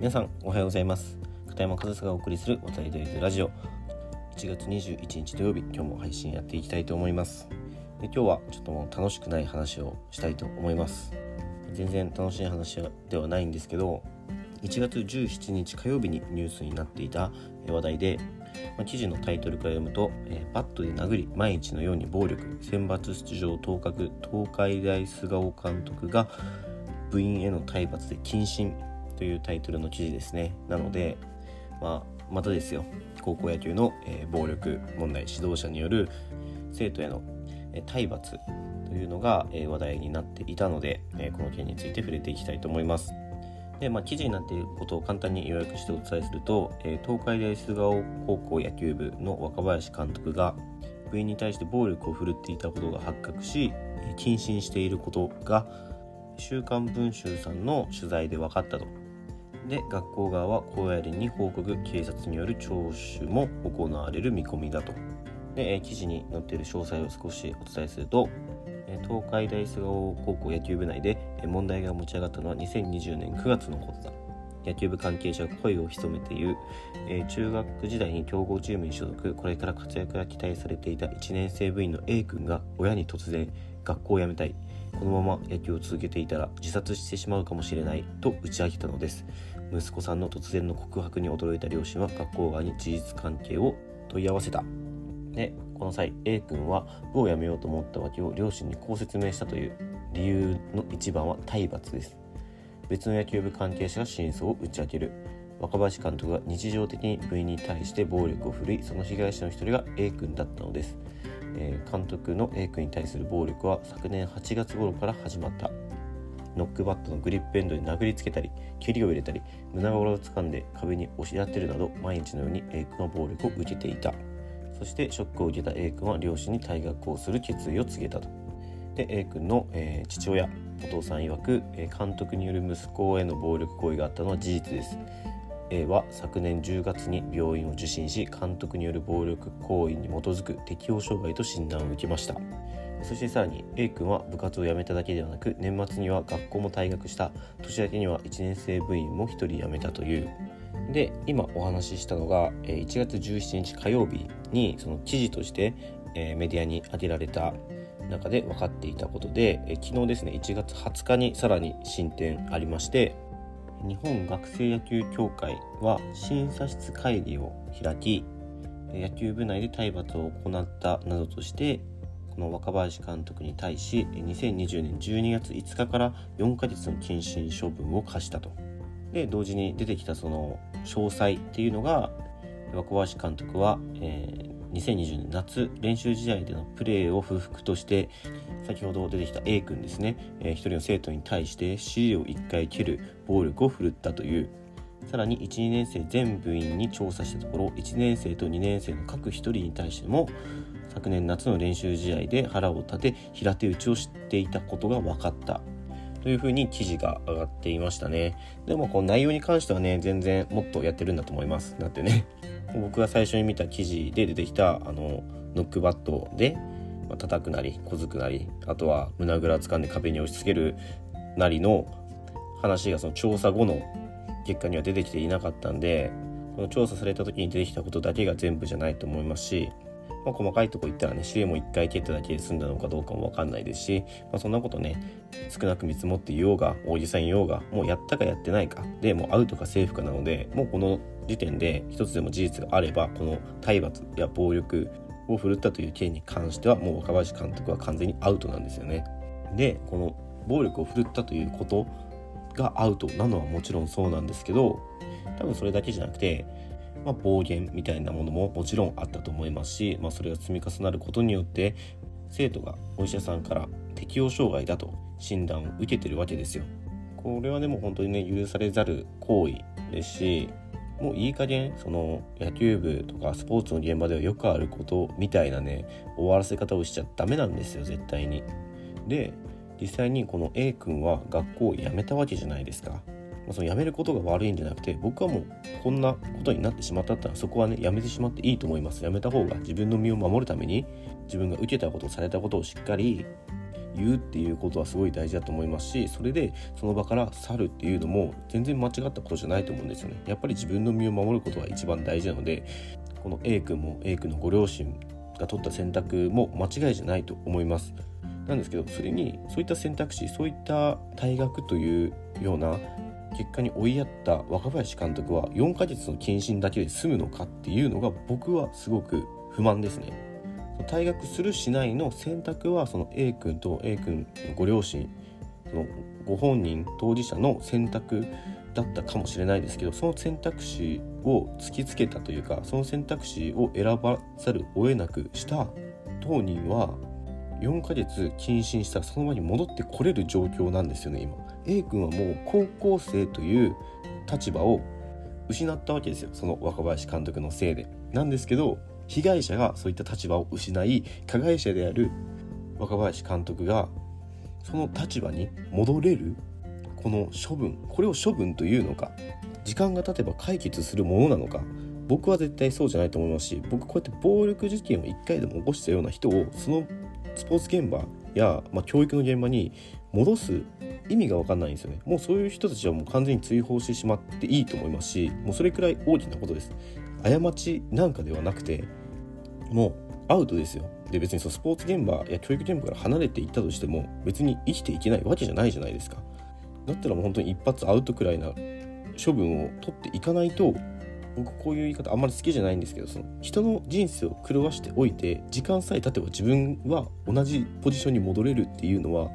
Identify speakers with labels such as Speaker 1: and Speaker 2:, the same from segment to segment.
Speaker 1: 皆さんおはようございます。片山和沙がお送りする渡り鳥ラジオ。1月21日土曜日今日も配信やっていきたいと思います。で今日はちょっともう楽しくない話をしたいと思います。全然楽しい話ではないんですけど1月17日火曜日にニュースになっていた話題で、まあ、記事のタイトルから読むと、えー、バットで殴り毎日のように暴力選抜出場当確東海大菅生監督が部員への体罰で謹慎。というタイトルの記事ですね。なので、まあ、またですよ。高校野球の、えー、暴力問題指導者による生徒への、えー、体罰というのが、えー、話題になっていたので、えこの件について触れていきたいと思います。で、まあ、記事になっていることを簡単に要約してお伝えすると、え東海大菅生高校野球部の若林監督が部員に対して暴力を振るっていたことが発覚し謹慎していることが「週刊文春」さんの取材で分かったと。で学校側は高野連に報告警察による聴取も行われる見込みだと。で、え記事に載っている詳細を少しお伝えすると東海大菅生高校野球部内で問題が持ち上がったのは2020年9月のことだ。野球部関係者が声を潜めている、え、中学時代に強豪チームに所属。これから活躍が期待されていた1年生部員の A 君が親に突然学校を辞めたい。このまま野球を続けていたら自殺してしまうかもしれないと打ち明けたのです。息子さんの突然の告白に驚いた両親は学校側に事実関係を問い合わせた。でこの際 A 君は部を辞めようと思ったわけを両親にこう説明したという理由の一番は体罰です。別の野球部関係者が真相を打ち明ける。若林監督が日常的に部員に対して暴力を振るいその被害者の一人が A 君だったのです、監督の A 君に対する暴力は昨年8月頃から始まった。ノックバットのグリップエンドに殴りつけたり蹴りを入れたり胸ぐらを掴んで壁に押し当てるなど毎日のように A 君は暴力を受けていた。そしてショックを受けた A 君は両親に退学をする決意を告げたと。で A 君の、えー、父親お父さん曰く、えー、監督による息子への暴力行為があったのは事実です。A は昨年10月に病院を受診し監督による暴力行為に基づく適応障害と診断を受けました。そしてさらに A 君は部活を辞めただけではなく年末には学校も退学した。年明けには1年生部員も1人辞めたという。で今お話ししたのが1月17日火曜日にその記事としてメディアに挙げられた。中で分かっていたことで昨日ですね1月20日にさらに進展ありまして日本学生野球協会は審査室会議を開き野球部内で体罰を行ったなどとしてこの若林監督に対し2020年12月5日から4ヶ月の謹慎処分を課したと。で同時に出てきたその詳細っていうのが若林監督は、えー、2020年夏練習試合でのプレーを不服として先ほど出てきた A 君ですね、えー、1人の生徒に対して尻を1回蹴る暴力を振るったというさらに12年生全部員に調査したところ1年生と2年生の各1人に対しても昨年夏の練習試合で腹を立て平手打ちをしていたことが分かった。というふうに記事が上がっていましたね。でもこの内容に関してはね、全然もっとやってるんだと思います。だってね、僕が最初に見た記事で出てきたあのノックバットで、まあ、叩くなり、小づくなり、あとは胸ぐらを掴んで壁に押し付けるなりの話がその調査後の結果には出てきていなかったんで、この調査された時に出てきたことだけが全部じゃないと思いますし、まあ、細かいとこ言ったらね指令も1回蹴っただけで済んだのかどうかも分かんないですし、まあ、そんなことね少なく見積もっていようがおじさんいようがもうやったかやってないかでもうアウトかセーフかなのでもうこの時点で一つでも事実があればこの体罰や暴力を振るったという件に関してはもう若林監督は完全にアウトなんですよね。でこの暴力を振るったということがアウトなのはもちろんそうなんですけど多分それだけじゃなくてまあ、暴言みたいなものももちろんあったと思いますし、まあ、それが積み重なることによって生徒がお医者さんから適応障害だと診断を受けてるわけですよ。これはでも本当にね許されざる行為ですしもういい加減その野球部とかスポーツの現場ではよくあることみたいなね終わらせ方をしちゃダメなんですよ絶対に。で実際にこの A 君は学校を辞めたわけじゃないですか。まあ、その辞めることが悪いんじゃなくて僕はもうこんなことになってしまったったらそこはね辞めてしまっていいと思います。辞めた方が自分の身を守るために自分が受けたことされたことをしっかり言うっていうことはすごい大事だと思いますしそれでその場から去るっていうのも全然間違ったことじゃないと思うんですよね。やっぱり自分の身を守ることが一番大事なのでこの A 君も A 君のご両親が取った選択も間違いじゃないと思います。なんですけどそれにそういった選択肢そういった退学というような結果に追いやった若林監督は4ヶ月の謹慎だけで済むのかっていうのが僕はすごく不満ですね。退学するしないの選択はその A 君と A 君のご両親そのご本人当事者の選択だったかもしれないですけどその選択肢を突きつけたというかその選択肢を選ばざるを得なくした当人は4ヶ月謹慎したらその場に戻ってこれる状況なんですよね今 A 君はもう高校生という立場を失ったわけですよ。その若林監督のせいで。なんですけど被害者がそういった立場を失い加害者である若林監督がその立場に戻れるこの処分これを処分というのか時間が経てば解決するものなのか僕は絶対そうじゃないと思いますし僕こうやって暴力事件を1回でも起こしたような人をそのスポーツ現場や、まあ、教育の現場に戻す意味が分かんないんですよね。もうそういう人たちはもう完全に追放してしまっていいと思いますしもうそれくらい大きなことです。過ちなんかではなくてもうアウトですよ。で別にそのスポーツ現場や教育現場から離れていったとしても別に生きていけないわけじゃないじゃないですか。だったらもう本当に一発アウトくらいな処分を取っていかないと僕こういう言い方あんまり好きじゃないんですけどその人の人生を狂わしておいて時間さえ経てば自分は同じポジションに戻れるっていうのは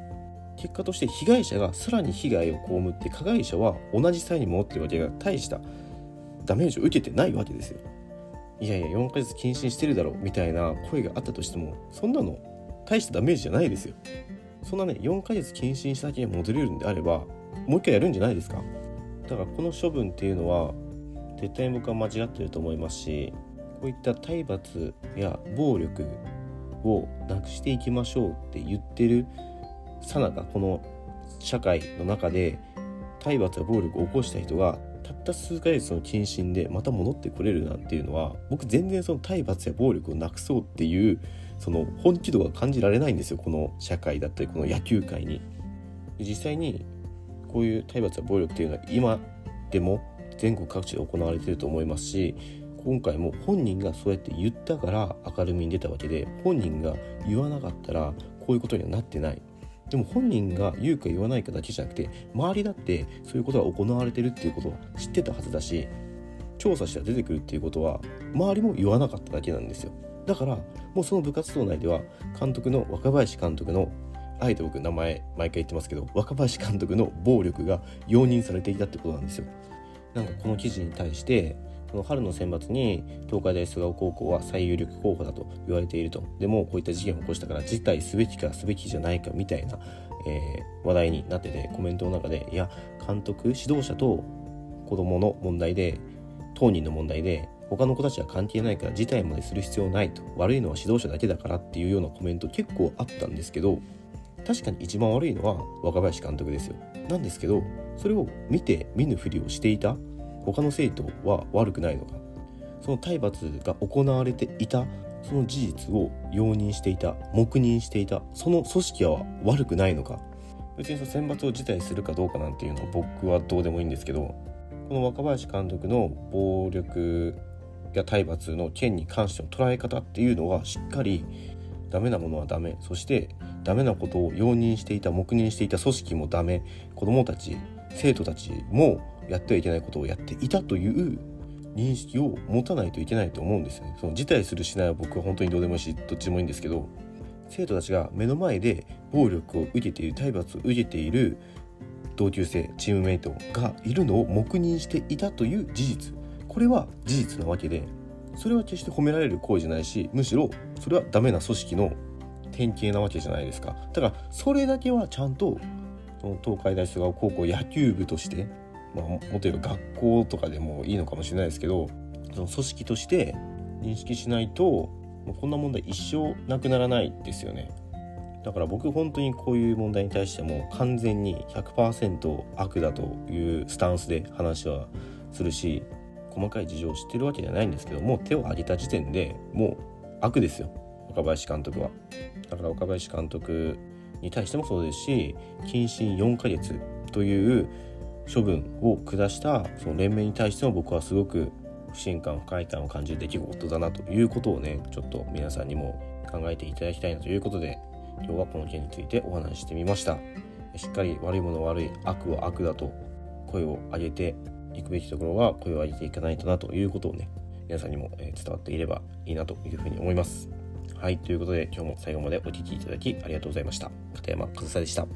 Speaker 1: 結果として被害者がさらに被害を被って加害者は同じ際に戻ってるわけが大したダメージを受けてないわけですよ。いやいや4ヶ月謹慎してるだろみたいな声があったとしてもそんなの大したダメージじゃないですよ。そんなね4ヶ月謹慎しただけで戻れるんであればもう一回やるんじゃないですかだからこの処分っていうのは絶対僕は間違ってると思いますしこういった体罰や暴力をなくしていきましょうって言ってるさなかこの社会の中で体罰や暴力を起こした人がたった数ヶ月の謹慎でまた戻ってこれるなんていうのは僕全然その体罰や暴力をなくそうっていうその本気度が感じられないんですよこの社会だったりこの野球界に。実際にこういう体罰や暴力っていうのは今でも全国各地で行われていると思いますし今回も本人がそうやって言ったから明るみに出たわけで本人が言わなかったらこういうことにはなってないでも本人が言うか言わないかだけじゃなくて周りだってそういうことが行われてるっていうことは知ってたはずだし調査したら出てくるっていうことは周りも言わなかっただけなんですよ。だからもうその部活動内では監督の若林監督のあえて僕名前毎回言ってますけど若林監督の暴力が容認されていたってことなんですよ。なんかこの記事に対してこの春の選抜に東海大菅生高校は最有力候補だと言われていると。でもこういった事件を起こしたから辞退すべきかすべきじゃないかみたいな、えー、話題になっててコメントの中でいや監督指導者と子供の問題で当人の問題で他の子たちは関係ないから辞退までする必要ないと。悪いのは指導者だけだからっていうようなコメント結構あったんですけど確かに一番悪いのは若林監督ですよ。なんですけどそれを見て見ぬふりをしていた他の生徒は悪くないのか。その体罰が行われていたその事実を容認していた黙認していたその組織は悪くないのか。別にその選抜を辞退するかどうかなんていうのは僕はどうでもいいんですけどこの若林監督の暴力や体罰の件に関しての捉え方っていうのはしっかりダメなものはダメ。そしてダメなことを容認していた黙認していた組織もダメ。子どもたち生徒たちもやってはいけないことをやっていたという認識を持たないといけないと思うんですよね。その辞退するしないは僕は本当にどうでもいいしどっちでもいいんですけど生徒たちが目の前で暴力を受けている体罰を受けている同級生チームメイトがいるのを黙認していたという事実これは事実なわけでそれは決して褒められる行為じゃないしむしろそれはダメな組織の典型なわけじゃないですかだからそれだけはちゃんと東海大菅生高校野球部としてまあ、もっと言えば学校とかでもいいのかもしれないですけどその組織として認識しないとこんな問題一生なくならないですよね。だから僕本当にこういう問題に対しても完全に100%悪だというスタンスで話はするし細かい事情を知ってるわけじゃないんですけどもう手を挙げた時点でもう悪ですよ。若林監督は。だから若林監督に対してもそうですし謹慎4ヶ月という処分を下したその連盟に対しても僕はすごく不信感不快感を感じる出来事だなということをねちょっと皆さんにも考えていただきたいなということで今日はこの件についてお話ししてみました。しっかり悪いもの悪い悪は悪だと声を上げていくべきところは声を上げていかないとなということをね皆さんにも伝わっていればいいなというふうに思います。はいということで今日も最後までお聴きいただきありがとうございました。片山和沙でした。